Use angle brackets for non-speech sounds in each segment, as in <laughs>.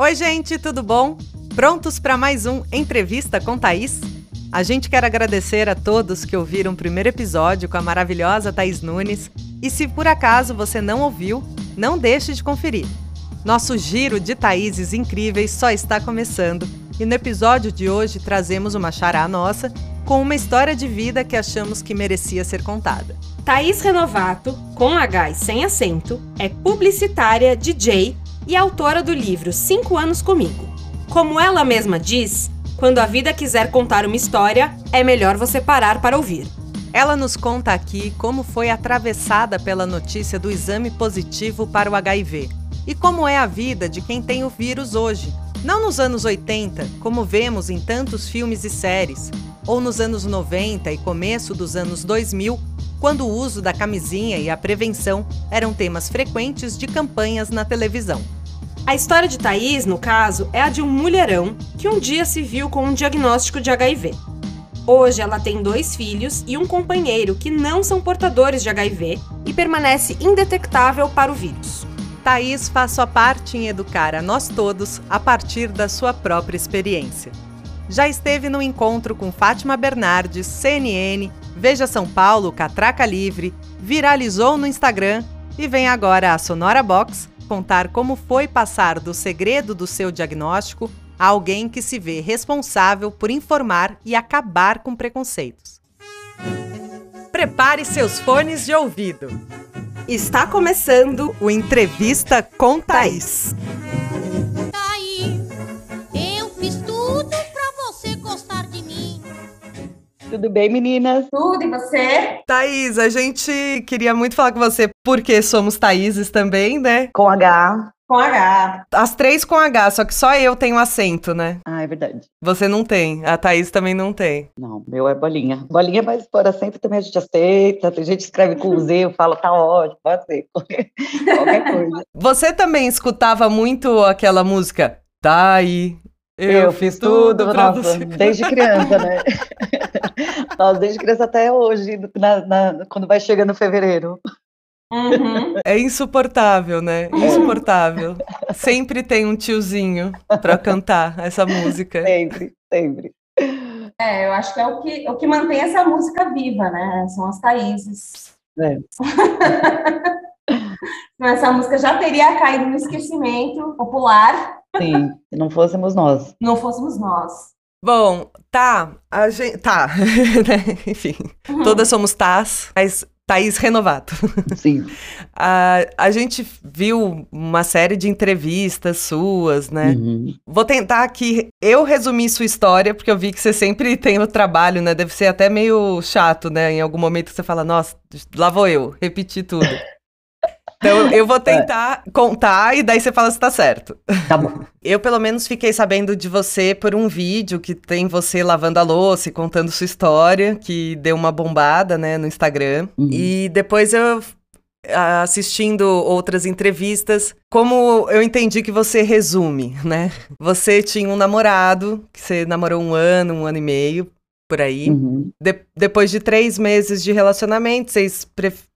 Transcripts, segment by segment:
Oi, gente, tudo bom? Prontos para mais um Entrevista com Thaís? A gente quer agradecer a todos que ouviram o primeiro episódio com a maravilhosa Thaís Nunes. E se por acaso você não ouviu, não deixe de conferir. Nosso giro de Thaíses incríveis só está começando e no episódio de hoje trazemos uma chará nossa com uma história de vida que achamos que merecia ser contada. Thaís Renovato, com H e sem acento, é publicitária, DJ e autora do livro Cinco Anos Comigo. Como ela mesma diz, quando a vida quiser contar uma história, é melhor você parar para ouvir. Ela nos conta aqui como foi atravessada pela notícia do exame positivo para o HIV e como é a vida de quem tem o vírus hoje. Não nos anos 80, como vemos em tantos filmes e séries, ou nos anos 90 e começo dos anos 2000, quando o uso da camisinha e a prevenção eram temas frequentes de campanhas na televisão. A história de Thaís, no caso, é a de um mulherão que um dia se viu com um diagnóstico de HIV. Hoje ela tem dois filhos e um companheiro que não são portadores de HIV e permanece indetectável para o vírus. Thaís faz sua parte em educar a nós todos a partir da sua própria experiência. Já esteve no encontro com Fátima Bernardes, CNN, Veja São Paulo, Catraca Livre, viralizou no Instagram e vem agora à Sonora Box contar como foi passar do segredo do seu diagnóstico a alguém que se vê responsável por informar e acabar com preconceitos. Prepare seus fones de ouvido. Está começando o Entrevista com Thaís. Eu Tudo bem, meninas? Tudo, e você? Thaís, a gente queria muito falar com você porque somos Thaíses também, né? Com H. Com H. As três com H, só que só eu tenho acento, né? Ah, é verdade. Você não tem, a Thaís também não tem. Não, meu é bolinha. Bolinha, mas por acento também a gente aceita. Tem gente que escreve com Z, eu falo, tá ótimo, pode ser. <laughs> Qualquer coisa. Você também escutava muito aquela música? Tá aí. Eu, fiz tudo pra nossa, desde criança, né? <laughs> Nossa, desde criança até hoje, na- na- quando vai chegando fevereiro. Uhum. É insuportável, né? Insuportável. Sempre tem um tiozinho pra cantar essa música. Sempre, sempre. É, eu acho que é o que, o que mantém essa música viva, né? São as Thaíses. É. Senão <laughs> essa música já teria caído no esquecimento popular, Sim, se não fôssemos nós. não fôssemos nós. Bom, tá, a gente. Tá, <laughs> né? Enfim, todas somos Tás, mas Thaís Renovato. Sim. <laughs> A, a gente viu uma série de entrevistas suas, né? Uhum. Vou tentar aqui eu resumir sua história, porque eu vi que você sempre tem o trabalho, né? Deve ser até meio chato, né? Em algum momento você fala, nossa, lá vou eu, repetir tudo. <laughs> Então <laughs> eu vou tentar contar e daí você fala se tá certo. Tá bom. <laughs> Eu, pelo menos, fiquei sabendo de você por um vídeo que tem você lavando a louça e contando sua história, que deu uma bombada, né, no Instagram. Uhum. E depois eu assistindo outras entrevistas, como eu entendi que você resume, né? Você tinha um namorado, que você namorou um ano, um ano e meio, por aí. Uhum. De- depois de três meses de relacionamento, vocês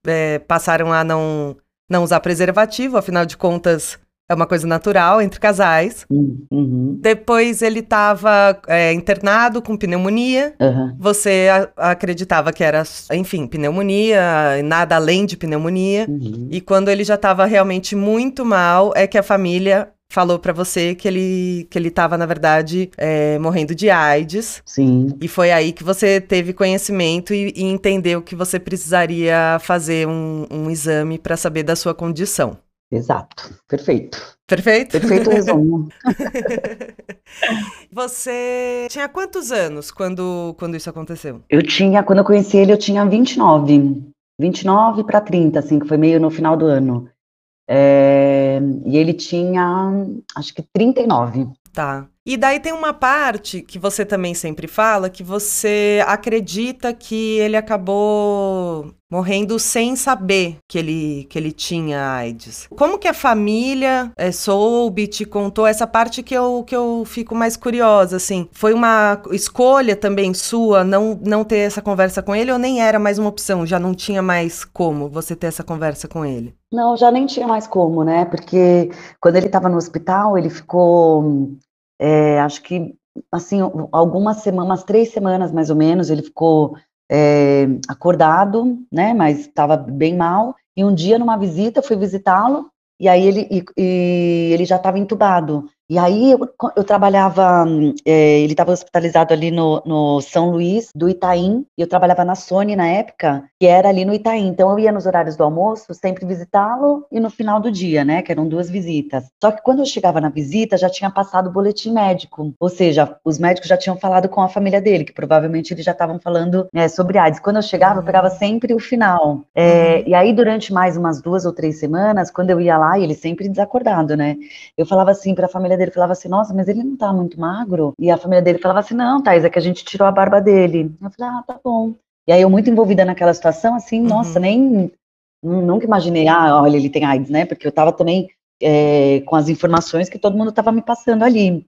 é, passaram a não, não usar preservativo, afinal de contas, é uma coisa natural entre casais. Uhum. Uhum. Depois ele estava internado com pneumonia. Aham. Você a- acreditava que era, enfim, pneumonia, nada além de pneumonia. Uhum. E quando ele já estava realmente muito mal, é que a família falou pra você que ele que ele estava na verdade é, morrendo de AIDS. Sim. E foi aí que você teve conhecimento e, e entendeu que você precisaria fazer um, um exame para saber da sua condição. Exato. Perfeito. Perfeito? Perfeito resumo. <laughs> Você tinha quantos anos quando, quando isso aconteceu? Eu tinha, quando eu conheci ele, eu tinha 29. 29 para 30, assim, que foi meio no final do ano. É, e ele tinha, acho que 39. Tá. E daí tem uma parte que você também sempre fala que você acredita que ele acabou morrendo sem saber que ele, que ele tinha AIDS. Como que a família eh, soube, te contou essa parte que eu, que eu fico mais curiosa, assim? Foi uma escolha também sua não, não ter essa conversa com ele ou nem era mais uma opção? Já não tinha mais como você ter essa conversa com ele? Não, já nem tinha mais como, né? Porque quando ele estava no hospital, ele ficou, é, acho que, assim, algumas semanas, umas três semanas mais ou menos, ele ficou é, acordado, né? Mas estava bem mal. E um dia, numa visita, fui visitá-lo, e aí ele, e, e ele já estava entubado. E aí eu, eu trabalhava, é, ele estava hospitalizado ali no, no, São Luís do Itaim, e eu trabalhava na Sony na época, que era ali no Itaim. Então eu ia nos horários do almoço, sempre visitá-lo, e no final do dia, né, que eram duas visitas. Só que quando eu chegava na visita, já tinha passado o boletim médico, ou seja, os médicos já tinham falado com a família dele, que provavelmente eles já estavam falando é, sobre AIDS. Quando eu chegava, eu pegava sempre o final. É, uhum. e aí durante mais umas duas ou três semanas, quando eu ia lá, ele sempre desacordado, né, eu falava assim para a família família dele falava assim, nossa, mas ele não tá muito magro? E a família dele falava assim, não, Thais, é que a gente tirou a barba dele. Eu falei, ah, tá bom. E aí eu muito envolvida naquela situação, assim, uhum. nossa, nem, nunca imaginei, ah, olha, ele tem AIDS, né? Porque eu tava também é, com as informações que todo mundo tava me passando ali.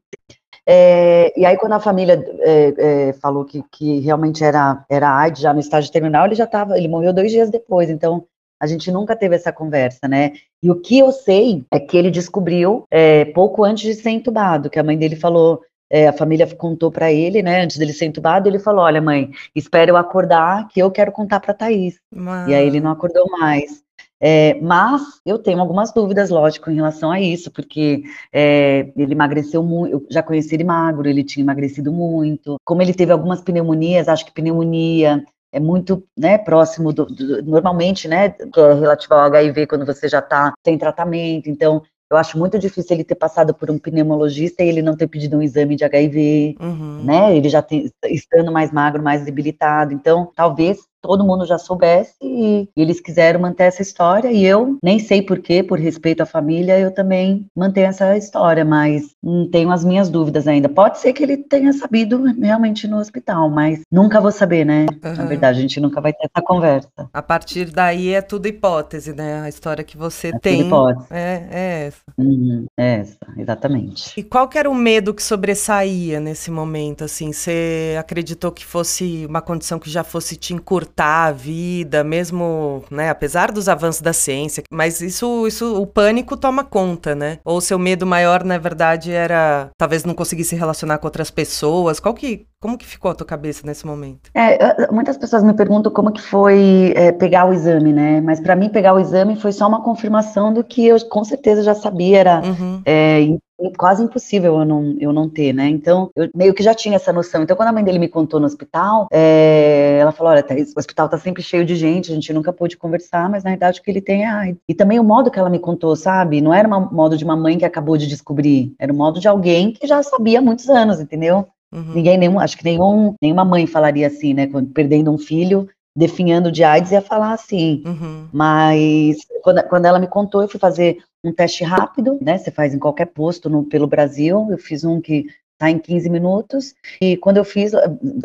É, e aí, quando a família é, é, falou que, que realmente era, era AIDS já no estágio terminal, ele já estava, ele morreu dois dias depois, então a gente nunca teve essa conversa, né? E o que eu sei é que ele descobriu é, pouco antes de ser entubado, que a mãe dele falou, é, a família contou para ele, né, antes dele ser entubado, ele falou, olha mãe, espera eu acordar que eu quero contar para Thaís. E aí ele não acordou mais. É, mas eu tenho algumas dúvidas, lógico, em relação a isso, porque é, ele emagreceu muito, eu já conheci ele magro, ele tinha emagrecido muito. Como ele teve algumas pneumonias, acho que pneumonia é muito né, próximo do, do, normalmente, né, que é relativo ao HIV quando você já está sem tratamento. Então, eu acho muito difícil ele ter passado por um pneumologista e ele não ter pedido um exame de HIV, uhum. né? Ele já tem, estando mais magro, mais debilitado. Então, talvez todo mundo já soubesse e eles quiseram manter essa história e eu nem sei porquê, por respeito à família, eu também mantenho essa história, mas hum, tenho as minhas dúvidas ainda. Pode ser que ele tenha sabido realmente no hospital, mas nunca vou saber, né? Uhum. Na verdade, a gente nunca vai ter essa conversa. A partir daí é tudo hipótese, né? A história que você é tem. Tudo hipótese. É, é essa. Uhum, é essa, exatamente. E qual que era o medo que sobressaía nesse momento, assim? Você acreditou que fosse uma condição que já fosse te encurtar a vida, mesmo, né, apesar dos avanços da ciência, mas isso, isso, o pânico toma conta, né? Ou seu medo maior, na verdade, era talvez não conseguir se relacionar com outras pessoas. Qual que, como que ficou a tua cabeça nesse momento? É, muitas pessoas me perguntam como que foi é, pegar o exame, né? Mas para mim pegar o exame foi só uma confirmação do que eu com certeza já sabia, era uhum. é, quase impossível eu não, eu não ter, né? Então, eu meio que já tinha essa noção. Então, quando a mãe dele me contou no hospital, é, ela falou: olha, Thaís, o hospital tá sempre cheio de gente, a gente nunca pôde conversar, mas na verdade o que ele tem é AIDS. E também o modo que ela me contou, sabe? Não era o modo de uma mãe que acabou de descobrir, era o modo de alguém que já sabia há muitos anos, entendeu? Uhum. Ninguém, nenhum, acho que nenhum, nenhuma mãe falaria assim, né? Quando, perdendo um filho, definhando de AIDS, ia falar assim. Uhum. Mas quando, quando ela me contou, eu fui fazer um teste rápido, né? Você faz em qualquer posto no, pelo Brasil. Eu fiz um que tá em 15 minutos. E quando eu fiz,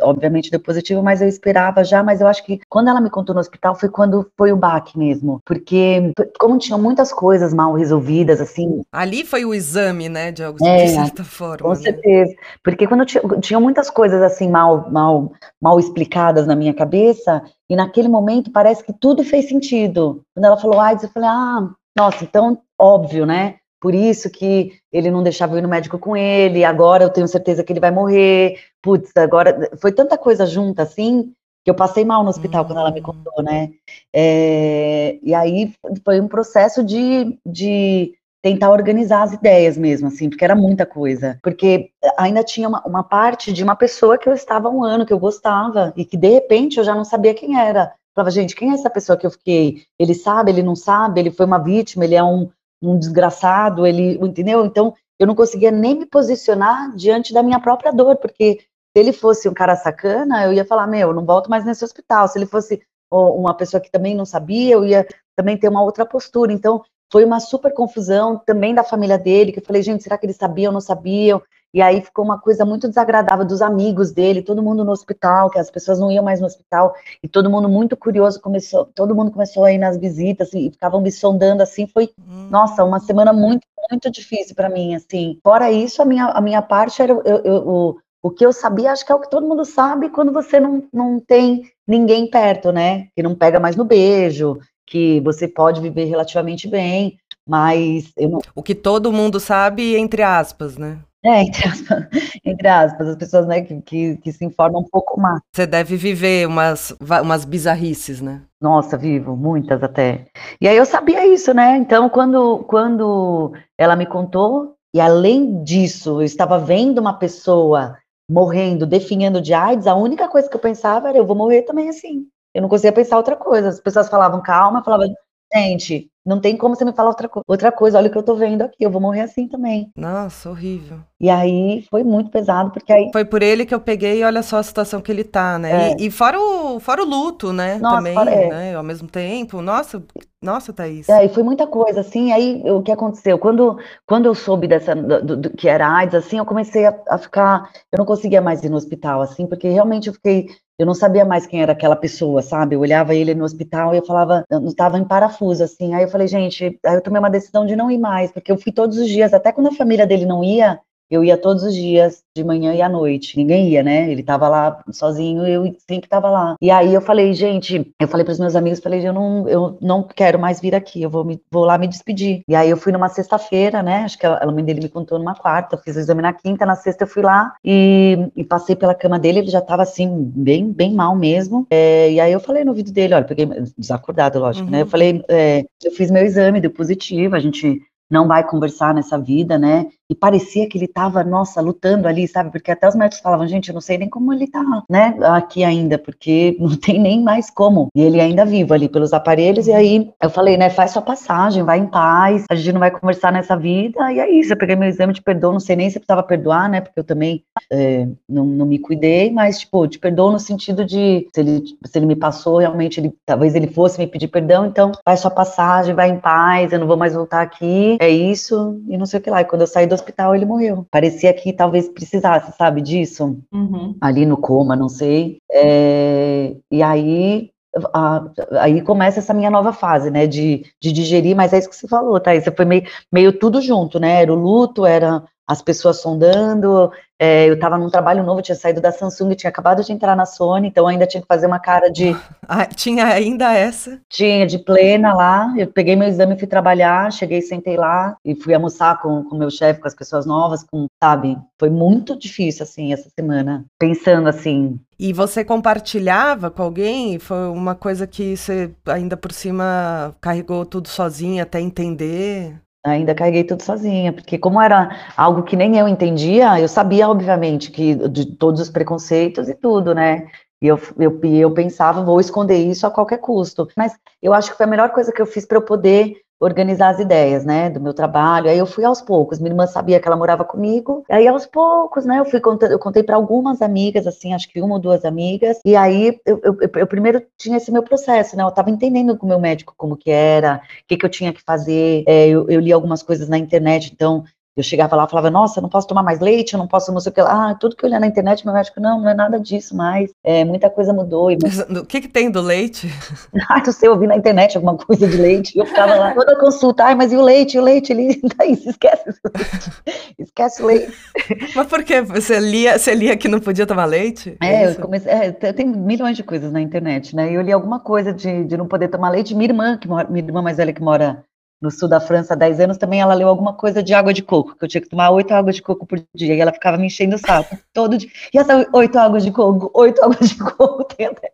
obviamente deu positivo, mas eu esperava já, mas eu acho que quando ela me contou no hospital foi quando foi o baque mesmo, porque como tinham muitas coisas mal resolvidas assim, ali foi o exame, né, de, alguma, é, de <laughs> certa forma. Com né? certeza. Porque quando tinha, tinha muitas coisas assim mal mal mal explicadas na minha cabeça, e naquele momento parece que tudo fez sentido. Quando ela falou AIDS, eu falei: "Ah, nossa, então óbvio, né? Por isso que ele não deixava eu ir no médico com ele, agora eu tenho certeza que ele vai morrer. Putz, agora foi tanta coisa junta assim que eu passei mal no hospital uhum. quando ela me hum. contou, né? É, e aí foi um processo de, de tentar organizar as ideias mesmo, assim, porque era muita coisa. Porque ainda tinha uma, uma parte de uma pessoa que eu estava há um ano, que eu gostava, e que de repente eu já não sabia quem era. falava, gente, quem é essa pessoa que eu fiquei? Ele sabe, ele não sabe, ele foi uma vítima, ele é um, um desgraçado, ele, entendeu? Então, eu não conseguia nem me posicionar diante da minha própria dor, porque se ele fosse um cara sacana, eu ia falar, meu, eu não volto mais nesse hospital. Se ele fosse uma pessoa que também não sabia, eu ia também ter uma outra postura. Então, foi uma super confusão também da família dele, que eu falei, gente, será que eles sabiam não sabiam? E aí ficou uma coisa muito desagradável dos amigos dele, todo mundo no hospital, que as pessoas não iam mais no hospital, e todo mundo muito curioso começou, todo mundo começou a ir nas visitas e ficavam me sondando assim, foi, hum. nossa, uma semana muito, muito difícil para mim, assim. Fora isso, a minha, a minha parte era eu, eu, o, o que eu sabia, acho que é o que todo mundo sabe quando você não, não tem ninguém perto, né? Que não pega mais no beijo, que você pode viver relativamente bem, mas eu não. O que todo mundo sabe, entre aspas, né? <laughs> É, entre aspas, entre aspas, as pessoas né, que, que, que se informam um pouco mais. Você deve viver umas, umas bizarrices, né? Nossa, vivo, muitas até. E aí eu sabia isso, né? Então, quando, quando ela me contou, e além disso, eu estava vendo uma pessoa morrendo, definhando de AIDS, a única coisa que eu pensava era, eu vou morrer também assim. Eu não conseguia pensar outra coisa. As pessoas falavam calma, eu falava, gente, não tem como você me falar outra, co outra coisa, olha o que eu tô vendo aqui, eu vou morrer assim também. Nossa, horrível. E aí foi muito pesado, porque aí. Foi por ele que eu peguei e olha só a situação que ele tá, né? É. E, e, fora, o, fora o luto, né? Nossa, também, fora, é. né? Ao mesmo tempo. Nossa, nossa, Thaís. É, e foi muita coisa, assim. Aí o que aconteceu? Quando, quando eu soube dessa, do, do, que era AIDS, assim, eu comecei a, a ficar. Eu não conseguia mais ir no hospital, assim, porque realmente eu fiquei eu não sabia mais quem era aquela pessoa, sabe? Eu olhava ele no hospital e eu falava, eu estava em parafuso, assim. Aí eu falei, gente, aí eu tomei uma decisão de não ir mais, porque eu fui todos os dias, até quando a família dele não ia, eu ia todos os dias, de manhã e à noite. Ninguém ia, né? Ele tava lá sozinho, eu sempre tava lá. E aí eu falei, gente, eu falei para os meus amigos, falei, eu não, eu não quero mais vir aqui, eu vou, me, vou lá me despedir. E aí eu fui numa sexta-feira, né? Acho que a, a mãe dele me contou numa quarta, eu fiz o exame na quinta, na sexta eu fui lá e, e passei pela cama dele, ele já tava assim, bem, bem mal mesmo. É, e aí eu falei no ouvido dele, olha, peguei desacordado, lógico, uhum. né? Eu uhum. falei, é, eu fiz meu exame, deu positivo, a gente não vai conversar nessa vida, né? E parecia que ele estava, nossa, lutando ali, sabe? Porque até os médicos falavam, gente, eu não sei nem como ele tá, né? Aqui ainda, porque <laughs> não tem nem mais como. E ele ainda vivo ali pelos aparelhos. E aí eu falei, né? Faz sua passagem, vai em paz. A gente não vai conversar nessa vida. E é isso. Eu peguei meu exame de perdão. Não sei nem se precisava perdoar, né? Porque eu também é, não, não me cuidei. Mas, tipo, te perdoo no sentido de se ele, se ele me passou, realmente, ele, talvez ele fosse me pedir perdão. Então, faz sua passagem, vai em paz. Eu não vou mais voltar aqui. É isso. E não sei o que lá. E quando eu saí do hospital ele morreu. Parecia que talvez precisasse, sabe, disso? Uhum. Ali no coma, não sei. É, e aí a, aí começa essa minha nova fase, né, de, de digerir, mas é isso que você falou, tá? Isso foi meio, meio tudo junto, né? Era o luto, era as pessoas sondando. É, eu estava num trabalho novo, tinha saído da Samsung, tinha acabado de entrar na Sony, então ainda tinha que fazer uma cara de. <laughs> Ah, tinha ainda essa? Tinha, de plena lá. Eu peguei meu exame, fui trabalhar, cheguei, sentei lá e fui almoçar com o meu chefe, com as pessoas novas, com, sabe? Foi muito difícil, assim, essa semana. Pensando assim, e você compartilhava com alguém? Foi uma coisa que você ainda por cima carregou tudo sozinha até entender? Ainda carreguei tudo sozinha, porque como era algo que nem eu entendia, eu sabia, obviamente, que de todos os preconceitos e tudo, né? E eu, eu, eu pensava, vou esconder isso a qualquer custo. Mas eu acho que foi a melhor coisa que eu fiz para eu poder organizar as ideias, né, do meu trabalho. Aí eu fui aos poucos. Minha irmã sabia que ela morava comigo. Aí aos poucos, né, eu fui eu contei para algumas amigas, assim, acho que uma ou duas amigas. E aí eu, eu, eu, primeiro tinha esse meu processo, né? Eu estava entendendo com o meu médico como que era, o que, que eu tinha que fazer. É, eu, eu li algumas coisas na internet, então eu chegava lá e falava, nossa, não posso tomar mais leite, eu não posso não sei o que lá. Ah, tudo que eu olhei na internet, meu médico, não, não é nada disso mais. É, muita coisa mudou. E... O que, que tem do leite? <laughs> ah, não sei, eu vi na internet alguma coisa de leite. Eu ficava lá, toda consulta, ai, mas e o leite? O leite, ele, <laughs> daí, esquece o leite. Esquece o leite. <laughs> Mas por quê? Você lia, você lia que não podia tomar leite? É, é eu comecei, é, tem milhões de coisas na internet, né? E eu li alguma coisa de, de não poder tomar leite. Minha irmã, que mora, minha irmã mais velha que mora no sul da França há 10 anos, também ela leu alguma coisa de água de coco, que eu tinha que tomar oito águas de coco por dia, e ela ficava me enchendo o saco todo dia. E essa oito águas de coco, oito águas de coco, <laughs> tem até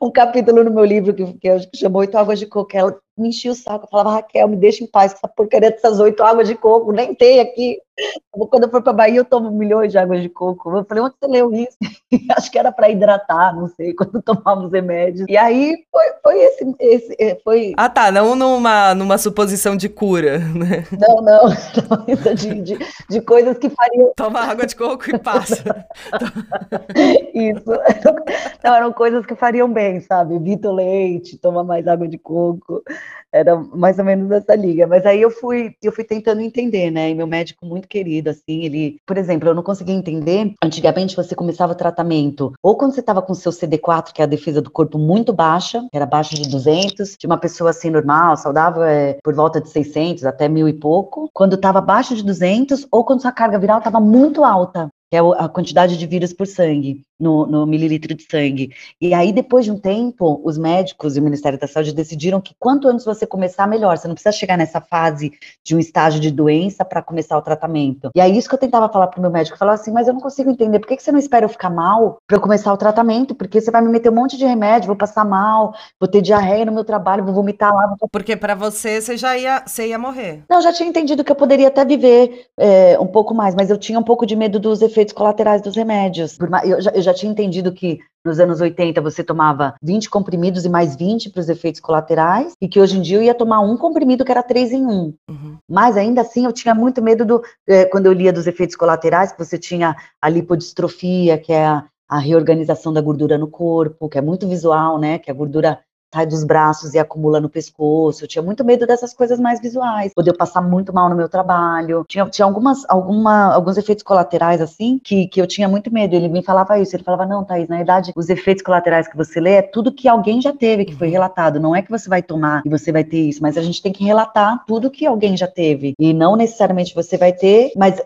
um capítulo no meu livro que, que, que chamou Oito Águas de Coco, ela me enchia o saco, eu falava, Raquel, me deixa em paz com essa porcaria dessas oito águas de coco, nem tem aqui. Quando eu for para Bahia, eu tomo milhões de águas de coco. Eu falei, onde você leu isso? <laughs> Acho que era para hidratar, não sei, <laughs> quando tomávamos remédios. E aí foi, foi esse, esse, é, foi... Ah, tá, não numa, numa suposição de cura, né? Não, não, <laughs> de, de, de coisas que fariam... Toma água de coco e passa. isso. Não, eram coisas que fariam bem, sabe? Evita o leite, toma mais água de coco. Era mais ou menos essa liga. Mas aí eu fui, eu fui tentando entender, né? E meu médico muito querido, assim, ele, por exemplo, eu não conseguia entender. Antigamente você começava o tratamento ou quando você estava com seu CD4, que é a defesa do corpo muito baixa, era abaixo de 200, de uma pessoa assim normal, saudável, é por volta de 600 até mil e pouco. Quando estava abaixo de 200 ou quando sua carga viral estava muito alta. Que é a quantidade de vírus por sangue, no, no, mililitro de sangue. E aí, depois de um tempo, os médicos e o Ministério da Saúde decidiram que quanto antes você começar, melhor. Você não precisa chegar nessa fase de um estágio de doença para começar o tratamento. E aí, isso que eu tentava falar para o meu médico, falar assim, mas eu não consigo entender, por que, que você não espera eu ficar mal para eu começar o tratamento? Porque você vai me meter um monte de remédio, vou passar mal, vou ter diarreia no meu trabalho, vou vomitar lá. Vou... Porque para você, você já ia, você ia morrer. Não, eu já tinha entendido que eu poderia até viver é, um pouco mais, mas eu tinha um pouco de medo dos efeitos colaterais dos remédios. Eu já, eu já tinha entendido que nos anos 80 você tomava 20 comprimidos e mais 20 para os efeitos colaterais, e que hoje em dia eu ia tomar um comprimido que era 3 em 1. Uhum. Mas ainda assim eu tinha muito medo do. É, quando eu lia dos efeitos colaterais, que você tinha a lipodistrofia, que é a, a reorganização da gordura no corpo, que é muito visual, né? Que a gordura sai dos braços e acumula no pescoço. Eu tinha muito medo dessas coisas mais visuais. Poder passar muito mal no meu trabalho. Tinha, tinha algumas, alguma, alguns efeitos colaterais, assim, que, que eu tinha muito medo. Ele me falava isso. Ele falava, não, Thaís, na verdade, os efeitos colaterais que você lê é tudo que alguém já teve, que foi uhum. relatado. Não é que você vai tomar e você vai ter isso, mas a gente tem que relatar tudo que alguém já teve. E não necessariamente você vai ter, mas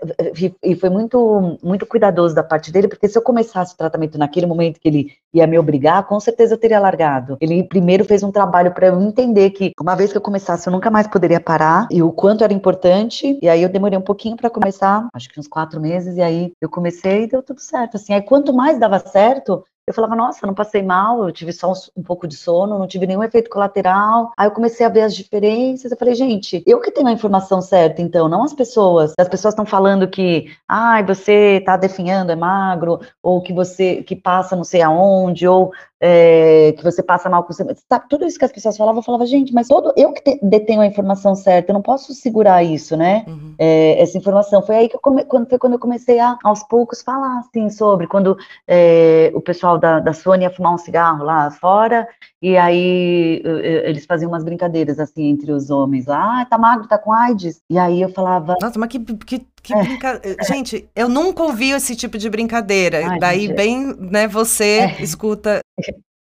e foi muito, muito cuidadoso da parte dele, porque se eu começasse o tratamento naquele momento que ele ia me obrigar, com certeza eu teria largado. Ele primeiro primeiro fez um trabalho para eu entender que uma vez que eu começasse eu nunca mais poderia parar e o quanto era importante. E aí eu demorei um pouquinho para começar, acho que uns quatro meses, e aí eu comecei e deu tudo certo. Assim, aí quanto mais dava certo, eu falava, nossa, não passei mal, eu tive só um, um, pouco de sono, não tive nenhum efeito colateral. Aí eu comecei a ver as diferenças. Eu falei, gente, eu que tenho a informação certa, então, não as pessoas. As pessoas estão falando que, ai, ah, você tá definhando, é magro, ou que você que passa não sei aonde, ou é, que você passa mal com você. Sabe, tudo isso que as pessoas falavam, eu falava, gente, mas todo eu que te, detenho a informação certa, eu não posso segurar isso, né? Uhum. É, essa informação. Foi aí que eu come, quando, foi quando eu comecei a, aos poucos, falar assim sobre quando é, o pessoal da, da Sony ia fumar um cigarro lá fora, e aí eles faziam umas brincadeiras assim entre os homens lá, ah, tá magro, tá com AIDS. E aí eu falava. Nossa, mas que, que que é. brincadeira. Gente, eu nunca ouvi esse tipo de brincadeira. Ai, Daí, gente. bem, né, você é. escuta.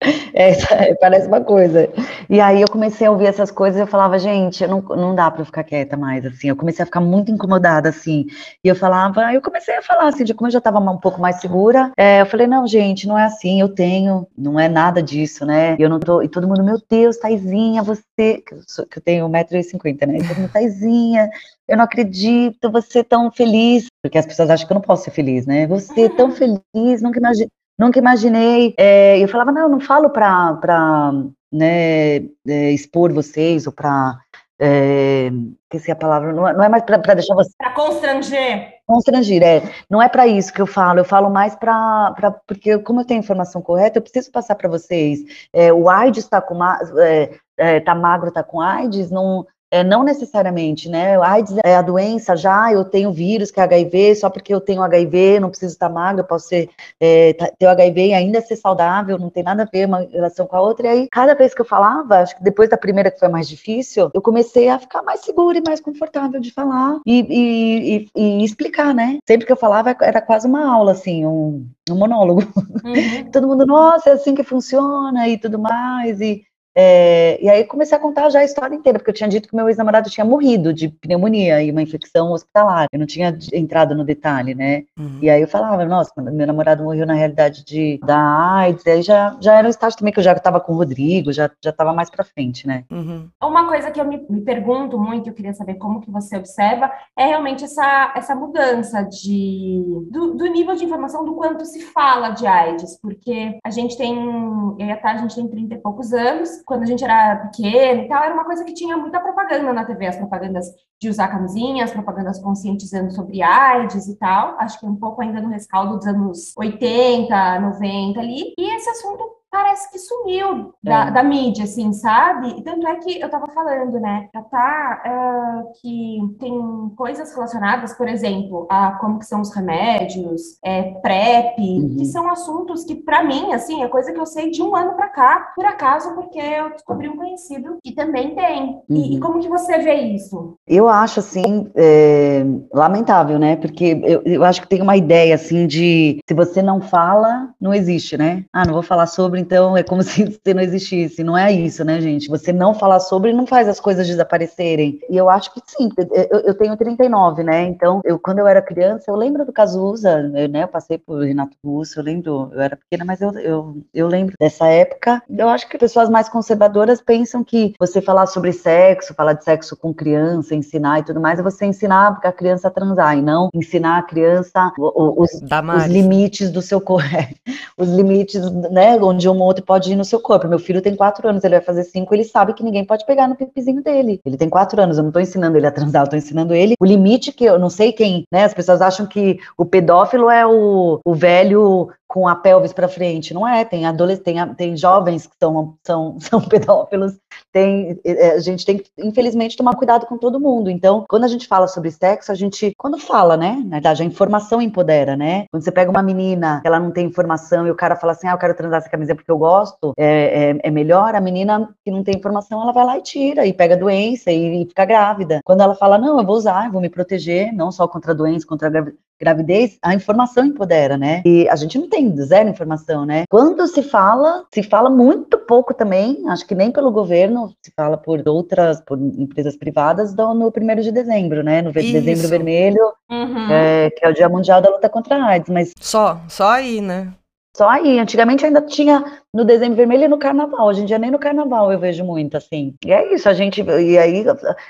<laughs> É, parece uma coisa. E aí eu comecei a ouvir essas coisas e eu falava, gente, não, não dá para eu ficar quieta mais, assim. Eu comecei a ficar muito incomodada, assim. E eu falava, eu comecei a falar, assim, de como eu já estava um pouco mais segura. É, eu falei, não, gente, não é assim, eu tenho, não é nada disso, né? E eu não tô. E todo mundo, meu Deus, Taizinha, você. Que eu, sou, que eu tenho 1,50m, né? E todo mundo, Taizinha, eu não acredito, você é tão feliz. Porque as pessoas acham que eu não posso ser feliz, né? Você é tão feliz, nunca imaginei. Nunca imaginei. É, eu falava, não, eu não falo para né, é, expor vocês ou para. É, esqueci a palavra, não é, não é mais para deixar você. Para constranger. Constranger, é. Não é para isso que eu falo, eu falo mais para. Porque, como eu tenho informação correta, eu preciso passar para vocês. É, o AIDS está com. É, é, tá magro, tá com AIDS, não, é, não necessariamente, né? AIDS é a doença já, eu tenho vírus que é HIV, só porque eu tenho HIV, não preciso estar magra, eu posso ser, é, ter o HIV e ainda ser saudável, não tem nada a ver uma relação com a outra. E aí, cada vez que eu falava, acho que depois da primeira que foi mais difícil, eu comecei a ficar mais segura e mais confortável de falar e, e, e, e explicar, né? Sempre que eu falava, era quase uma aula, assim, um, um monólogo. Uhum. <laughs> Todo mundo, nossa, é assim que funciona e tudo mais. E, é, e aí comecei a contar já a história inteira, porque eu tinha dito que meu ex-namorado tinha morrido de pneumonia e uma infecção hospitalar. Eu não tinha entrado no detalhe, né? Uhum. E aí eu falava, nossa, meu namorado morreu na realidade de da AIDS. E aí já, já era um estágio também que eu já estava com o Rodrigo, já já estava mais para frente, né? Uhum. Uma coisa que eu me, me pergunto muito, eu queria saber como que você observa, é realmente essa, essa mudança de, do, do nível de informação do quanto se fala de AIDS, porque a gente tem, eu e a Tati, a gente tem 30 e poucos anos, quando a gente era pequeno e tal, era uma coisa que tinha muita propaganda na TV, as propagandas de usar camisinha, as propagandas conscientizando sobre AIDS e tal. Acho que um pouco ainda no rescaldo dos anos 80, 90 ali. E esse assunto parece que sumiu da, é. da, mídia, assim, sabe? Tanto é que eu tava falando, né, tá uh, que tem coisas relacionadas, por exemplo, a como que são os remédios, é, PrEP, uhum. que são assuntos que, para mim, assim, é coisa que eu sei de um ano para cá, por acaso, porque eu descobri um conhecido que também tem. Uhum. E, e, uhum. como que você vê isso? Eu acho, assim, é, lamentável, né? Porque eu, eu acho que tem uma ideia, assim, de se você não fala, não existe, né? Ah, não vou falar sobre, então é como <laughs> se você não existisse. Não é isso, né, gente? Você não falar sobre não faz as coisas desaparecerem. E eu acho que sim, eu, eu tenho 39, né? Então, eu, quando eu era criança, eu lembro do Cazuza, eu, né? Eu passei por Renato Russo, eu lembro, eu era pequena, mas eu, eu, eu lembro dessa época. Eu acho que pessoas mais conservadoras pensam que você falar sobre sexo, falar de sexo com criança, ensinar e tudo mais, é você ensinar a criança a transar e não ensinar a criança os, os limites do seu corpo, <laughs> os limites, né, onde um outro pode ir no seu corpo. Meu filho tem quatro anos, ele vai fazer cinco, ele sabe que ninguém pode pegar no pipizinho dele. Ele tem quatro anos, eu não estou ensinando ele a transar, eu tô ensinando ele o limite que eu não sei quem, né, as pessoas acham que o pedófilo é o, o velho com a pelvis para frente. Não é, tem adolescentes, tem, tem jovens que são, são, <laughs> são pedófilos, tem, é, a gente tem que, infelizmente, tomar cuidado com todo mundo. Então, quando a gente fala sobre sexo, a gente, quando fala, né, na verdade, a informação empodera, né? Quando você pega uma menina, ela não tem informação e o cara fala assim, ah, eu quero transar essa camisa porque eu gosto, é, é, é melhor, a menina que não tem informação, ela vai lá e tira, e pega doença e, e fica grávida. Quando ela fala, não, eu vou usar, eu vou me proteger, não só contra a doença, contra a gravidez, a informação empodera, né? E a gente não tem zero informação, né? Quando se fala, se fala muito pouco também, acho que nem pelo governo, se fala por outras, por empresas privadas, do, no primeiro de dezembro, né? No Isso. dezembro vermelho, uhum. é, que é o Dia Mundial da Luta contra a AIDS, mas... Só, só aí, né? Só aí, antigamente ainda tinha no dezembro vermelho e no carnaval, hoje em dia nem no carnaval eu vejo muito, assim. E é isso, a gente, e aí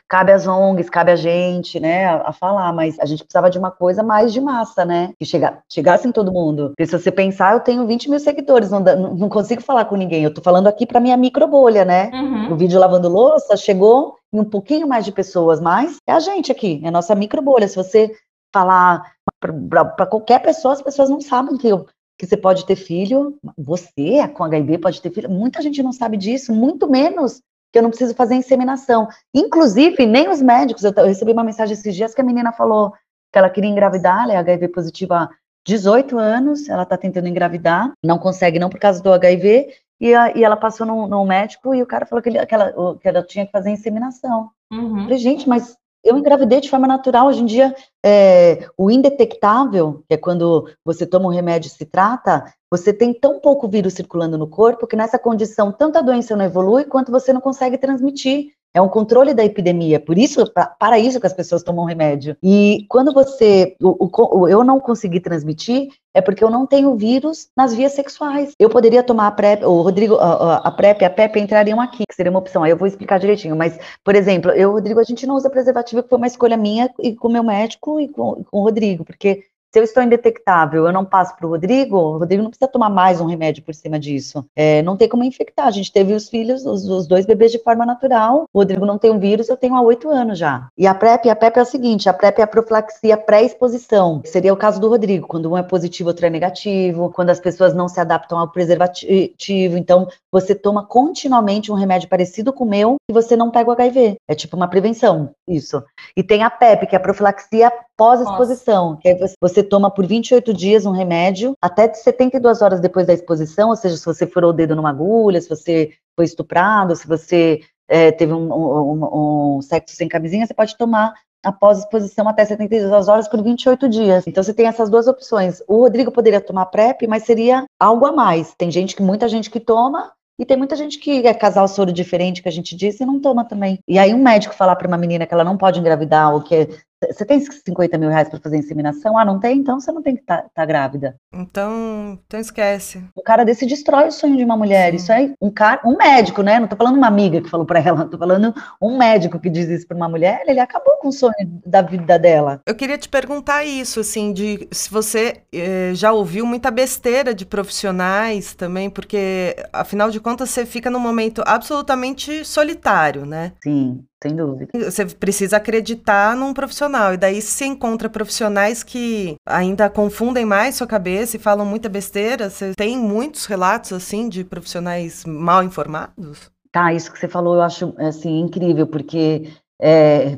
cabe às ONGs, cabe a gente, né, a, a falar, mas a gente precisava de uma coisa mais de massa, né, que chega, chegasse em todo mundo. Porque se você pensar, eu tenho 20 mil seguidores, não, não consigo falar com ninguém, eu tô falando aqui pra minha micro bolha, né, uhum. o vídeo lavando louça chegou em um pouquinho mais de pessoas, mas é a gente aqui, é a nossa micro bolha, se você falar para qualquer pessoa, as pessoas não sabem que eu que você pode ter filho, você com HIV pode ter filho. Muita gente não sabe disso, muito menos que eu não preciso fazer inseminação. Inclusive, nem os médicos. Eu, eu recebi uma mensagem esses dias que a menina falou que ela queria engravidar, ela é HIV positiva há 18 anos, ela está tentando engravidar, não consegue, não por causa do HIV, e, a, e ela passou no, no, médico e o cara falou que, ele, que, ela, que ela tinha que fazer inseminação. Uhum. Eu falei, gente, mas eu engravidei de forma natural. Hoje em dia, é, o indetectável, que é quando você toma um remédio e se trata, você tem tão pouco vírus circulando no corpo que nessa condição, tanto a doença não evolui, quanto você não consegue transmitir. É um controle da epidemia, por isso, pra, para isso que as pessoas tomam remédio. E quando você, o, o, eu não consegui transmitir, é porque eu não tenho vírus nas vias sexuais. Eu poderia tomar a PrEP, o Rodrigo, a, a PrEP e a PEP entrariam aqui, que seria uma opção. Aí eu vou explicar direitinho. Mas, por exemplo, eu, Rodrigo, a gente não usa preservativo, que foi uma escolha minha e com o meu médico e com, com o Rodrigo, porque se eu estou indetectável, eu não passo para o Rodrigo, o Rodrigo não precisa tomar mais um remédio por cima disso. É, não tem como infectar. A gente teve os filhos, os, os, dois bebês de forma natural. O Rodrigo não tem um vírus, eu tenho há oito anos já. E a PrEP, a PrEP é o seguinte: a PrEP é a profilaxia pré-exposição. Seria o caso do Rodrigo, quando um é positivo, outro é negativo, quando as pessoas não se adaptam ao preservativo. Então, você toma continuamente um remédio parecido com o meu e você não pega o HIV. É tipo uma prevenção, isso. E tem a PEP, que é a profilaxia pós-exposição, que aí você toma por 28 dias um remédio, até 72 horas depois da exposição, ou seja, se você furou o dedo numa agulha, se você foi estuprado, se você é, teve um, um, um, sexo sem camisinha, você pode tomar após exposição até 72 horas por 28 dias. Então você tem essas duas opções. O Rodrigo poderia tomar PrEP, mas seria algo a mais. Tem gente que muita gente que toma e tem muita gente que é casal soro diferente, que a gente disse, e não toma também. E aí um médico falar para uma menina que ela não pode engravidar, ou que você tem 50 mil reais para fazer inseminação? Ah, não tem? Então você não tem que estar tá, tá grávida. Então, então esquece. O cara desse destrói o sonho de uma mulher. Sim. Isso aí, um cara, um médico, né? Não tô falando uma amiga que falou para ela, tô falando um médico que diz isso para uma mulher, ele acabou com o sonho da vida dela. Eu queria te perguntar isso, assim, de se você eh, já ouviu muita besteira de profissionais também, porque afinal de contas você fica num momento absolutamente solitário, né? Sim sem dúvida. Você precisa acreditar num profissional, e daí se encontra profissionais que ainda confundem mais sua cabeça e falam muita besteira. Você tem muitos relatos, assim, de profissionais mal informados? Tá, isso que você falou eu acho, assim, incrível, porque É,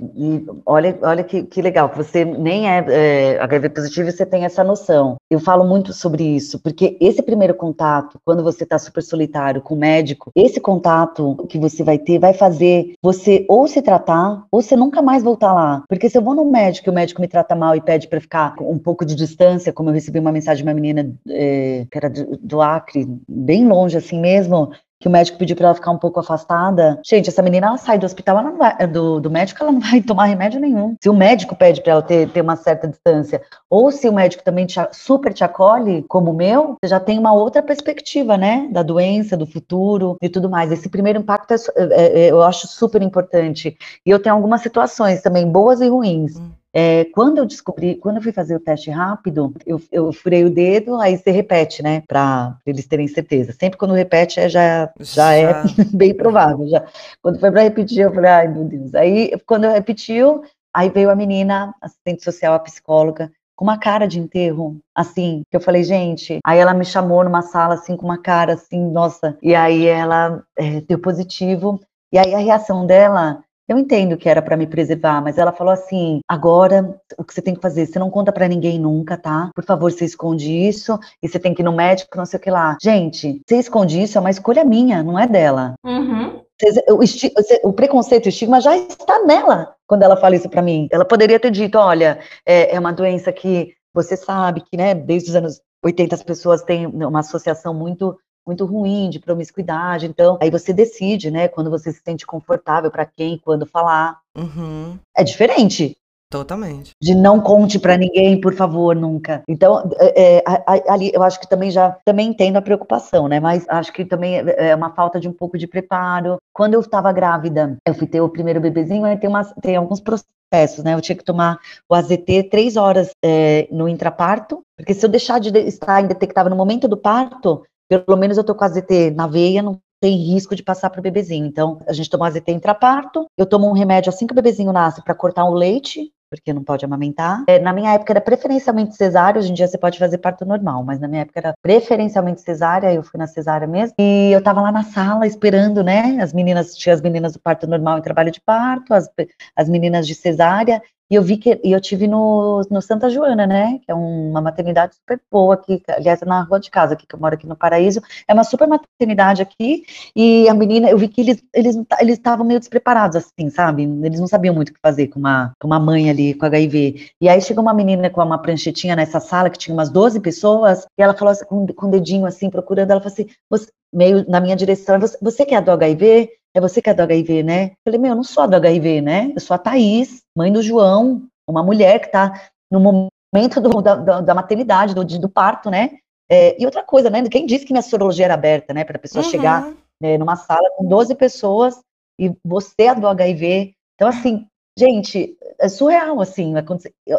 olha, olha que, que, legal, que você nem é, é HIV positivo e você tem essa noção. Eu falo muito sobre isso, porque esse primeiro contato, quando você está super solitário com o médico, esse contato que você vai ter vai fazer você ou se tratar, ou você nunca mais voltar lá. Porque se eu vou no médico e o médico me trata mal e pede para ficar um pouco de distância, como eu recebi uma mensagem de uma menina é, que era do, do Acre, bem longe assim mesmo, que o médico pediu para ela ficar um pouco afastada. Gente, essa menina ela sai do hospital, ela não vai, do, do médico, ela não vai tomar remédio nenhum. Se o médico pede para ela ter, ter uma certa distância, ou se o médico também te, super te acolhe, como o meu, você já tem uma outra perspectiva, né, da doença, do futuro e tudo mais. Esse primeiro impacto é, é, é, eu acho super importante. E eu tenho algumas situações também boas e ruins. Hum. É, quando eu descobri, quando eu fui fazer o teste rápido, eu, eu furei o dedo, aí você repete, né, para eles terem certeza. Sempre quando repete, é, já, já, é já. é <laughs> bem provável. Já. Quando foi para repetir, eu falei, ai meu Deus. Aí, quando eu repetiu, aí veio a menina, assistente social, a psicóloga, com uma cara de enterro, assim, que eu falei, gente, aí ela me chamou numa sala, assim, com uma cara, assim, nossa, e aí ela é, deu positivo, e aí a reação dela eu entendo que era para me preservar, mas ela falou assim: agora o que você tem que fazer, você não conta para ninguém nunca, tá? Por favor, você esconde isso e você tem que ir no médico, não sei o que lá. Gente, você esconde isso é uma escolha minha, não é dela. Uhum. O, o, preconceito, o estigma já está nela quando ela fala isso para mim. Ela poderia ter dito: olha, é, é uma doença que você sabe que, né, desde os anos 80 as pessoas têm uma associação muito muito ruim de promiscuidade. Então, aí você decide, né, quando você se sente confortável para quem quando falar. Uhum. É diferente. Totalmente. De não conte para ninguém, por favor, nunca. Então, é, é, ali eu acho que também já também entendo a preocupação, né? Mas acho que também é, é uma falta de um pouco de preparo. Quando eu estava grávida, eu fui ter o primeiro bebezinho, aí tem, umas, tem alguns processos, né? Eu tinha que tomar o AZT três horas é, no intraparto, porque se eu deixar de estar indetectável no momento do parto, pelo menos eu tô com a ZT na veia, não tem risco de passar para o bebezinho. Então, a gente toma ZT intraparto, eu tomo um remédio assim que o bebezinho nasce para cortar o leite, porque não pode amamentar. É, na minha época era preferencialmente cesárea, hoje em dia você pode fazer parto normal, mas na minha época era preferencialmente cesárea, eu fui na cesárea mesmo. E eu tava lá na sala esperando, né? As meninas, tinha as meninas do parto normal em trabalho de parto, as, as meninas de cesárea, e eu vi que e eu tive no, no Santa Joana, né? Que é uma maternidade super boa aqui, aliás, é na rua de casa, aqui, que eu moro aqui no Paraíso. É uma super maternidade aqui. E a menina, eu vi que eles eles eles estavam meio despreparados, assim, sabe? Eles não sabiam muito o que fazer com uma, com uma mãe ali com HIV. E aí chegou uma menina com uma pranchetinha nessa sala, que tinha umas 12 pessoas, e ela falou assim, com, com o dedinho assim, procurando, ela falou assim, você, meio na minha direção, você, você que é do HIV? É você que é do HIV, né? Eu falei, meu, eu não sou a do HIV, né? Eu sou a Thaís, mãe do João, uma mulher que está no momento do, da, da, maternidade, do, do parto, né? É, e outra coisa, né? Quem disse que minha sorologia era aberta, né? Para a pessoa uhum. chegar né, numa sala com 12 pessoas e você é do HIV. Então, assim, Gente, é surreal, assim,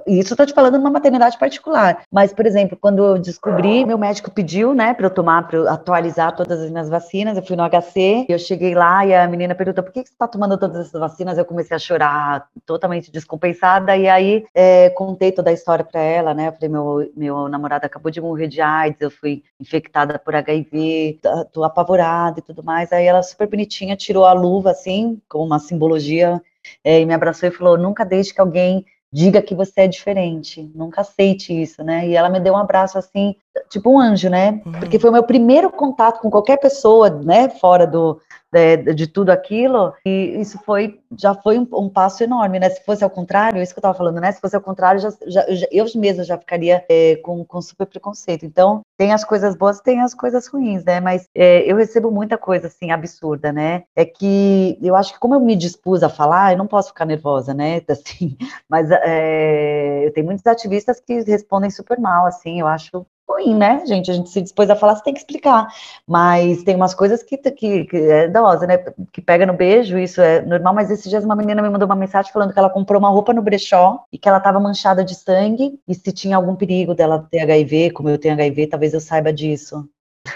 isso eu tô te falando numa maternidade particular, mas, por exemplo, quando eu descobri, meu médico pediu, né, para eu tomar, para atualizar todas as minhas vacinas, eu fui no HC, eu cheguei lá e a menina perguntou, por que você tá tomando todas essas vacinas? Eu comecei a chorar, totalmente descompensada, e aí é, contei toda a história para ela, né, eu falei, meu, meu namorado acabou de morrer de AIDS, eu fui infectada por HIV, tô apavorada e tudo mais, aí ela super bonitinha tirou a luva, assim, com uma simbologia é, e me abraçou e falou: nunca deixe que alguém diga que você é diferente, nunca aceite isso, né? E ela me deu um abraço assim, tipo um anjo, né? Uhum. Porque foi o meu primeiro contato com qualquer pessoa, né, fora do, de, de, tudo aquilo, e isso foi, já foi um, um, passo enorme, né? Se fosse ao contrário, isso que eu estava falando, né? Se fosse ao contrário, já, já, eu mesma já ficaria é, com, com super preconceito. Então, tem as coisas boas, tem as coisas ruins, né? Mas é, eu recebo muita coisa, assim, absurda, né? É que eu acho que como eu me dispus a falar, eu não posso ficar nervosa, né? <laughs> Assim, mas é, eu tenho muitos ativistas que respondem super mal, assim, eu acho ruim, né, gente? A gente se dispôs a falar, você tem que explicar. Mas tem umas coisas que, que, que é dose, né? Que pega no beijo, isso é normal. Mas esses dias uma menina me mandou uma mensagem falando que ela comprou uma roupa no brechó e que ela estava manchada de sangue e se tinha algum perigo dela ter HIV, como eu tenho HIV, talvez eu saiba disso.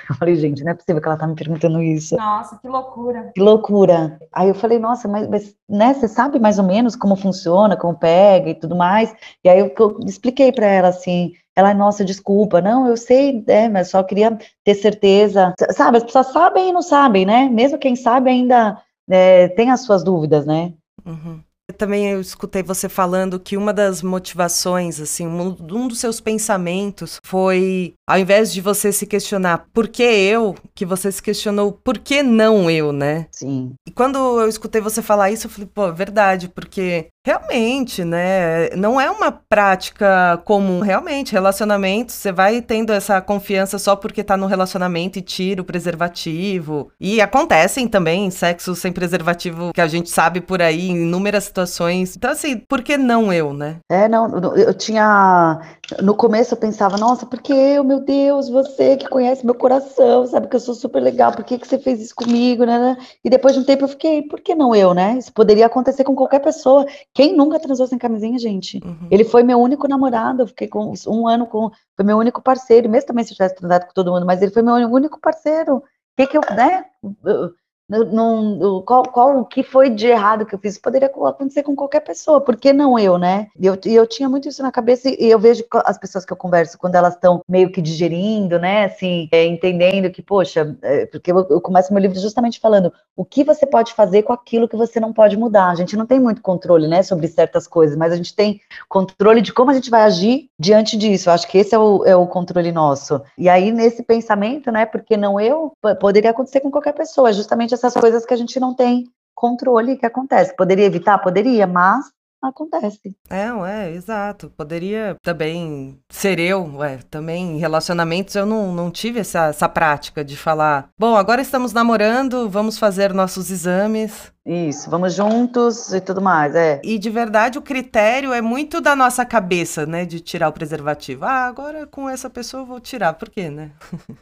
Eu <laughs> falei, gente, não é possível que ela tá me perguntando isso. Nossa, que loucura. Que loucura. Aí eu falei, nossa, mas, mas né, você sabe mais ou menos como funciona, como pega e tudo mais. E aí eu, eu expliquei para ela assim, ela, nossa, desculpa, não, eu sei, é, mas só queria ter certeza. Sabe, as pessoas sabem e não sabem, né? Mesmo quem sabe ainda é, tem as suas dúvidas, né? Uhum. Também eu escutei você falando que uma das motivações, assim, um, um dos seus pensamentos foi, ao invés de você se questionar por que eu, que você se questionou por que não eu, né? Sim. E quando eu escutei você falar isso, eu falei, pô, é verdade, porque realmente, né, não é uma prática comum, realmente, relacionamento, você vai tendo essa confiança só porque tá no relacionamento e tira o preservativo. E acontecem também sexos sem preservativo que a gente sabe por aí em inúmeras situações. Então, assim, por que não eu, né? É, não, eu tinha. No começo eu pensava, nossa, porque eu, meu Deus, você que conhece meu coração, sabe que eu sou super legal, por que, que você fez isso comigo, né? E depois de um tempo eu fiquei, por que não eu, né? Isso poderia acontecer com qualquer pessoa. Quem nunca transou sem camisinha, gente? Uhum. Ele foi meu único namorado, eu fiquei com um ano com. Foi meu único parceiro, mesmo também se eu tivesse transado com todo mundo, mas ele foi meu único parceiro. O que que eu, né? Qual, qual o que foi de errado que eu fiz? Poderia acontecer com qualquer pessoa, por que não eu, né? E eu, eu tinha muito isso na cabeça e eu vejo as pessoas que eu converso quando elas estão meio que digerindo, né? Assim, é, entendendo que, poxa, é, porque eu, eu, começo meu livro justamente falando o que você pode fazer com aquilo que você não pode mudar. A gente não tem muito controle, né, sobre certas coisas, mas a gente tem controle de como a gente vai agir diante disso. Eu acho que esse é o, é o controle nosso. E aí, nesse pensamento, né, porque não eu, poderia acontecer com qualquer pessoa, justamente essas coisas que a gente não tem controle que acontece. Poderia evitar? Poderia, mas acontece. É, é, exato. Poderia também ser eu, ué, também em relacionamentos eu não, não tive essa, essa prática de falar, bom, agora estamos namorando, vamos fazer nossos exames. Isso, vamos juntos e tudo mais, é. E de verdade o critério é muito da nossa cabeça, né, de tirar o preservativo. Ah, agora com essa pessoa eu vou tirar, por quê, né?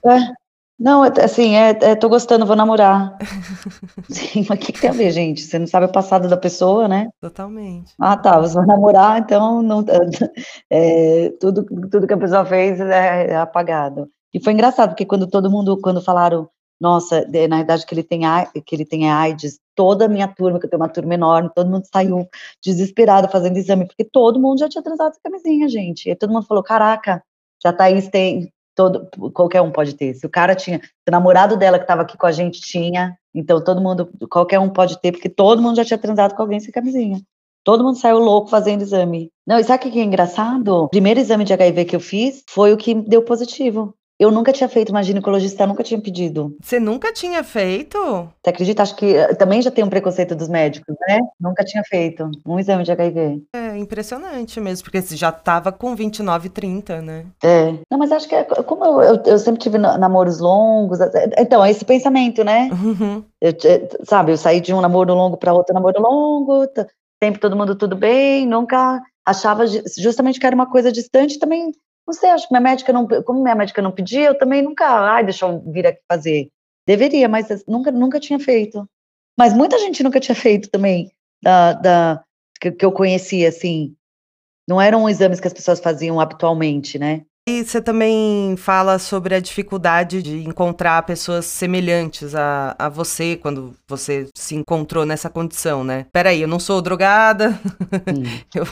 É. Não, é, assim, é, é, tô gostando, vou namorar. <laughs> Sim, mas o que, que, tem a ver, gente? Você não sabe o passado da pessoa, né? Totalmente. Ah, tá, você vai namorar, então não, <laughs> é, tudo, tudo que a pessoa fez é, é, apagado. E foi engraçado, porque quando todo mundo, quando falaram, nossa, na verdade que ele tem, que ele tem AIDS, toda a minha turma, que eu tenho uma turma enorme, todo mundo saiu desesperado fazendo exame, porque todo mundo já tinha transado essa camisinha, gente. E todo mundo falou, caraca, já Thaís tem, todo, qualquer um pode ter. Se o cara tinha, o namorado dela que estava aqui com a gente tinha, então todo mundo, qualquer um pode ter, porque todo mundo já tinha transado com alguém sem camisinha. Todo mundo saiu louco fazendo exame. Não, e sabe o que é engraçado? O primeiro exame de HIV que eu fiz foi o que deu positivo. Eu nunca tinha feito, uma ginecologista nunca tinha pedido. Você nunca tinha feito? Você acredita? Acho que eh, também já tem um preconceito dos médicos, né? Nunca tinha feito um exame de HIV. É impressionante mesmo, porque você já tava com 29, 30, né? É. Não, mas acho que é, como eu, eu, eu sempre tive namoros longos, então, é esse pensamento, né? Uhum. Eu, sabe, eu saí de um namoro longo para outro namoro longo, sempre todo mundo tudo bem, nunca achava justamente que era uma coisa distante, também não sei, acho que minha médica não, como minha médica não pedia, eu também nunca, ai, deixa eu vir aqui fazer. Deveria, mas nunca, nunca tinha feito. Mas muita gente nunca tinha feito também, da, da que, que eu conhecia, assim. Não eram exames que as pessoas faziam habitualmente, né? E você também fala sobre a dificuldade de encontrar pessoas semelhantes a, a você quando você se encontrou nessa condição, né? Peraí, eu não sou drogada, <laughs> eu,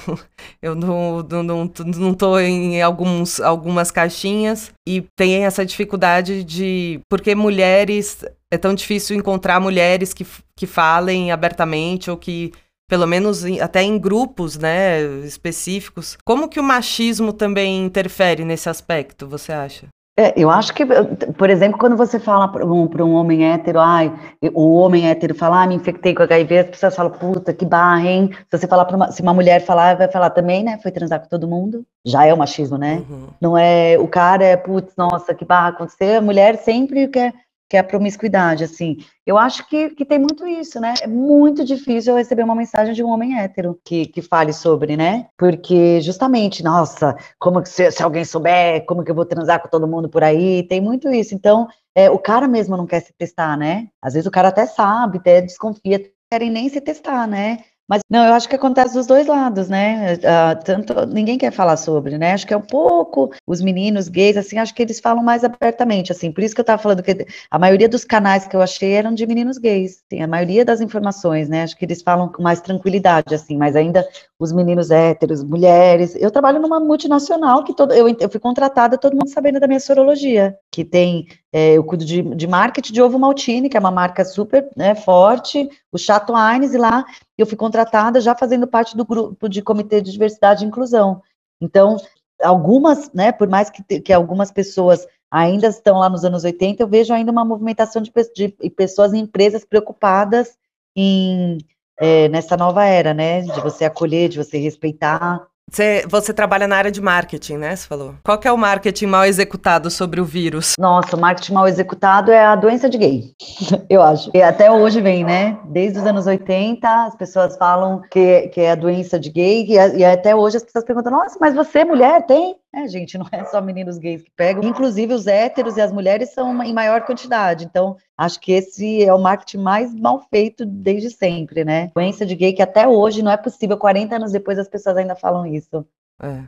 eu não, não, não, não tô em alguns, algumas caixinhas e tem essa dificuldade de. Porque mulheres. É tão difícil encontrar mulheres que, que falem abertamente ou que pelo menos em, até em grupos, né, específicos. Como que o machismo também interfere nesse aspecto, você acha? É, eu acho que, por exemplo, quando você fala para um, um, homem hétero, ai, o homem hétero fala, ah, me infectei com HIV, as pessoas falam, puta, que barra, hein? Se você falar para uma, se uma mulher falar, vai falar também, né? Foi transar com todo mundo. Já é o machismo, né? Uhum. Não é, o cara é, putz, nossa, que barra aconteceu. A mulher sempre quer que é a promiscuidade, assim. Eu acho que, que tem muito isso, né? É muito difícil eu receber uma mensagem de um homem hétero que, que fale sobre, né? Porque justamente, nossa, como que se, se alguém souber, como que eu vou transar com todo mundo por aí? Tem muito isso. Então, é, o cara mesmo não quer se testar, né? Às vezes o cara até sabe, até desconfia, querem nem se testar, né? Mas não, eu acho que acontece dos dois lados, né? Uh, tanto ninguém quer falar sobre, né? Acho que é um pouco os meninos gays, assim, acho que eles falam mais abertamente, assim. Por isso que eu tava falando que a maioria dos canais que eu achei eram de meninos gays, assim, a maioria das informações, né? Acho que eles falam com mais tranquilidade, assim. Mas ainda os meninos héteros, mulheres. Eu trabalho numa multinacional que todo, eu, eu fui contratada, todo mundo sabendo da minha sorologia, que tem, é, eu cuido de, de marketing de ovo maltine, que é uma marca super né, forte, o Chato Aines, e lá eu fui contratada já fazendo parte do grupo de comitê de diversidade e inclusão. Então, algumas, né, por mais que, que algumas pessoas ainda estão lá nos anos 80, eu vejo ainda uma movimentação de, de pessoas e empresas preocupadas em é, nessa nova era, né? De você acolher, de você respeitar. Você, você, trabalha na área de marketing, né? Você falou. Qual que é o marketing mal executado sobre o vírus? Nossa, o marketing mal executado é a doença de gay, <laughs> eu acho. E até hoje vem, né? Desde os anos 80, as pessoas falam que, que é a doença de gay, e, e até hoje as pessoas perguntam: nossa, mas você, mulher, tem? É, gente, não é só meninos gays que pegam. Inclusive, os héteros e as mulheres são em maior quantidade. Então, acho que esse é o marketing mais mal feito desde sempre, né? Doença de gay que até hoje não é possível. 40 anos depois as pessoas ainda falam isso. É.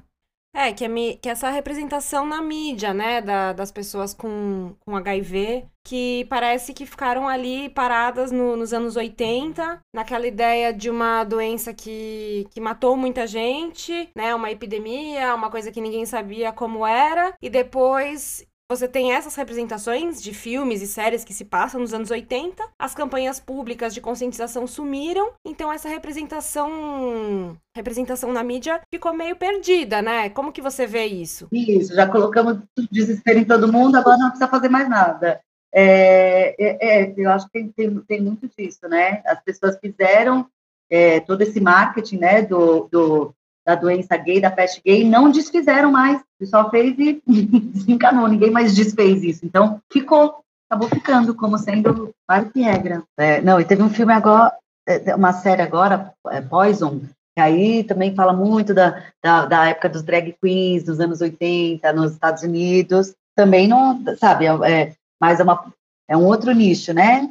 É, que, é que essa representação na mídia, né, da, das pessoas com, com HIV, que parece que ficaram ali paradas no, nos anos 80, naquela ideia de uma doença que, que matou muita gente, né, uma epidemia, uma coisa que ninguém sabia como era, e depois você tem essas representações de filmes e séries que se passam nos anos 80, as campanhas públicas de conscientização sumiram, então essa representação representação na mídia ficou meio perdida, né? Como que você vê isso? Isso, já colocamos desespero em todo mundo, agora não precisa fazer mais nada. É, é, é, eu acho que tem, tem, tem, muito disso, né? As pessoas fizeram é, todo esse marketing, né, do, do da doença gay, da peste gay, não desfizeram mais. O pessoal fez e <laughs> desencanou, ninguém mais desfez isso. Então, ficou, acabou ficando como sendo parte e regra. É, não, e teve um filme agora, é, uma série agora, é, Poison, que aí também fala muito da, da, da, época dos drag queens, dos anos 80, nos Estados Unidos. Também não, sabe, é, é mais uma, é um outro nicho, né?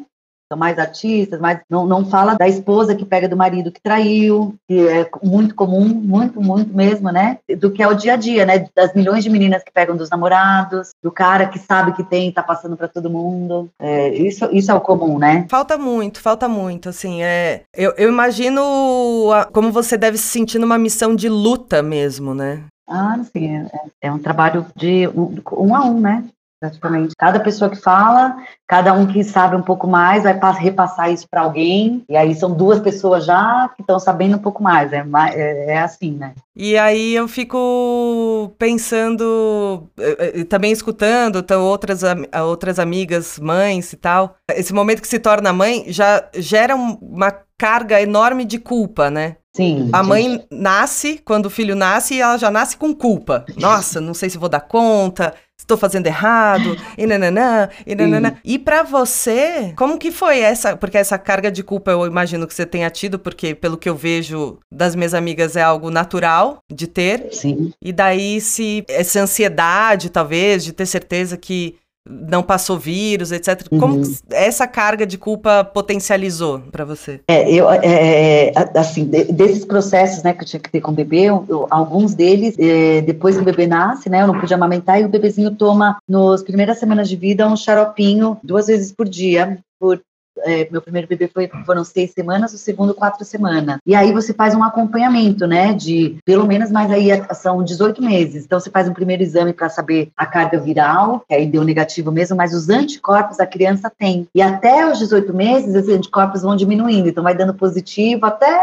São mais artistas, mas não, não fala da esposa que pega do marido que traiu, que é muito comum, muito, muito mesmo, né? Do que é o dia a dia, né? Das milhões de meninas que pegam dos namorados, do cara que sabe que tem, tá passando para todo mundo. É, isso, isso é o comum, né? Falta muito, falta muito, assim, é... Eu, eu imagino como você deve se sentir numa missão de luta mesmo, né? Ah, sim, é, é um trabalho de um, um a um, né? Praticamente. Cada pessoa que fala, cada um que sabe um pouco mais vai repassar isso para alguém, e aí são duas pessoas já que estão sabendo um pouco mais, é, é, é, assim, né? E aí eu fico pensando, também escutando então, outras, outras amigas, mães e tal, esse momento que se torna mãe já gera uma carga enorme de culpa, né? Sim. A mãe nasce, quando o filho nasce, e ela já nasce com culpa. Nossa, não sei se vou dar conta, estou fazendo errado, e nananã, e nananã. E para você, como que foi essa? Porque essa carga de culpa eu imagino que você tenha tido, porque pelo que eu vejo das minhas amigas é algo natural de ter. Sim. E daí se essa ansiedade, talvez, de ter certeza que não passou vírus, etc. Uhum. Como essa carga de culpa potencializou para você? É, eu, é, é assim, desses processos, né, que eu tinha que ter com o bebê, eu, alguns deles, é, depois que o bebê nasce, né, eu não podia amamentar e o bebezinho toma, nas primeiras semanas de vida, um xaropinho duas vezes por dia, por é, meu primeiro bebê foi, foram seis semanas, o segundo quatro semanas. E aí você faz um acompanhamento, né, de pelo menos, mas aí são 18 meses. Então você faz um primeiro exame para saber a carga viral, que aí deu negativo mesmo, mas os anticorpos a criança tem. E até os 18 meses, esses anticorpos vão diminuindo, então vai dando positivo até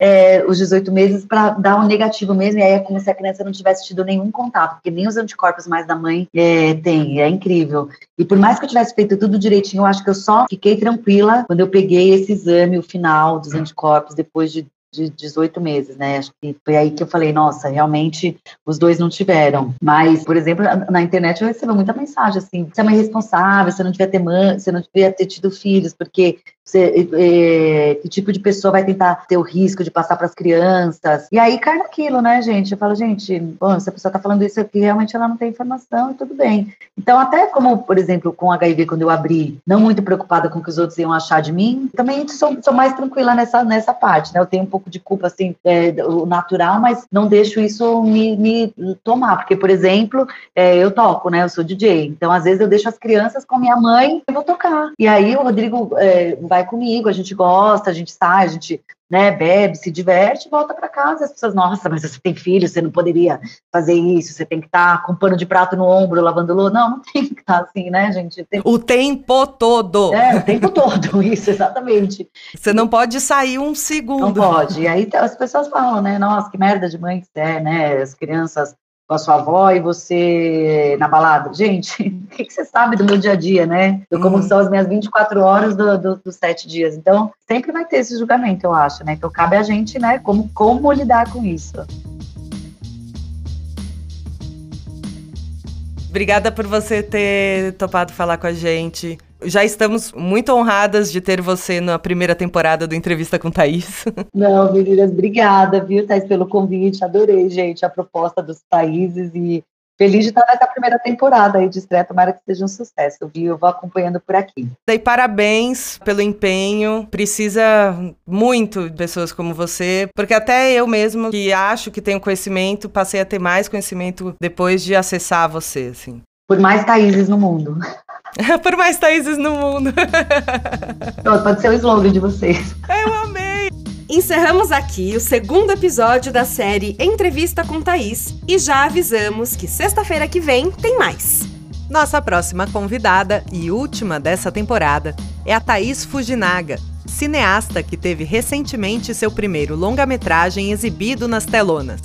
é, os 18 meses para dar um negativo mesmo, e aí é como se a criança não tivesse tido nenhum contato, porque nem os anticorpos mais da mãe é, tem, é incrível. E por mais que eu tivesse feito tudo direitinho, eu acho que eu só fiquei tranquila quando eu peguei esse exame, o final dos anticorpos, depois de de 18 meses, né? Acho que foi aí que eu falei, nossa, realmente os dois não tiveram. Mas, por exemplo, na internet eu recebo muita mensagem assim: você é uma irresponsável, você não devia ter mãe, você não devia ter tido filhos, porque você, é, que tipo de pessoa vai tentar ter o risco de passar para as crianças? E aí cai naquilo, né, gente? Eu falo, gente, bom, a pessoa está falando isso aqui, realmente ela não tem informação e tudo bem. Então, até como, por exemplo, com HIV, quando eu abri, não muito preocupada com o que os outros iam achar de mim, também sou, sou mais tranquila nessa, nessa parte, né? Eu tenho um pouco de culpa, assim, é, natural, mas não deixo isso me, me tomar, porque, por exemplo, é, eu toco, né? Eu sou DJ, então às vezes eu deixo as crianças com minha mãe e vou tocar. E aí o Rodrigo é, vai comigo, a gente gosta, a gente sai, a gente né, bebe, se diverte, volta para casa. As pessoas, nossa, mas você tem filho, você não poderia fazer isso, você tem que estar tá com pano de prato no ombro, lavando louça. Não, <laughs> não tem que estar tá assim, né, gente? Tem... O tempo todo. É, o tempo todo, <laughs> isso, exatamente. Você não pode sair um segundo. Não pode. E aí as pessoas falam, né, nossa, que merda de mãe que você é, né, as crianças com a sua avó e você na balada. Gente, <laughs> o que, que, você sabe do meu dia a dia, né? Do como uhum. são as minhas 24 horas do, do, dos sete dias. Então, sempre vai ter esse julgamento, eu acho, né? Então, cabe a gente, né, como, como lidar com isso. Obrigada por você ter topado falar com a gente. Já estamos muito honradas de ter você na primeira temporada do Entrevista com Thaís. <laughs> Não, meninas, obrigada, viu, Thaís, pelo convite. Adorei, gente, a proposta dos países e feliz de estar nessa primeira temporada aí de estreia. Tomara que seja um sucesso, viu? Eu vou acompanhando por aqui. E parabéns pelo empenho. Precisa muito de pessoas como você, porque até eu mesmo, que acho que tenho conhecimento, passei a ter mais conhecimento depois de acessar você, assim. Por mais Thaíses no mundo. <laughs> <laughs> Por mais Thaíses no mundo. <laughs> Pronto, pode ser o slogan de vocês. Eu amei! Encerramos aqui o segundo episódio da série Entrevista com Thaís e já avisamos que sexta-feira que vem tem mais. Nossa próxima convidada e última dessa temporada é a Thaís Fujinaga, cineasta que teve recentemente seu primeiro longa-metragem exibido nas telonas.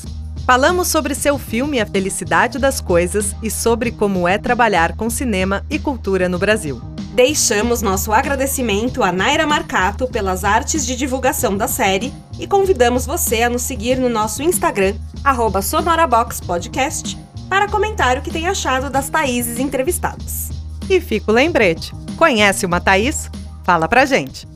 Falamos sobre seu filme A Felicidade das Coisas e sobre como é trabalhar com cinema e cultura no Brasil. Deixamos nosso agradecimento a Naira Marcato pelas artes de divulgação da série e convidamos você a nos seguir no nosso Instagram, sonoraboxpodcast, para comentar o que tem achado das Thaíses entrevistadas. E fica o lembrete: conhece uma Thaís? Fala pra gente!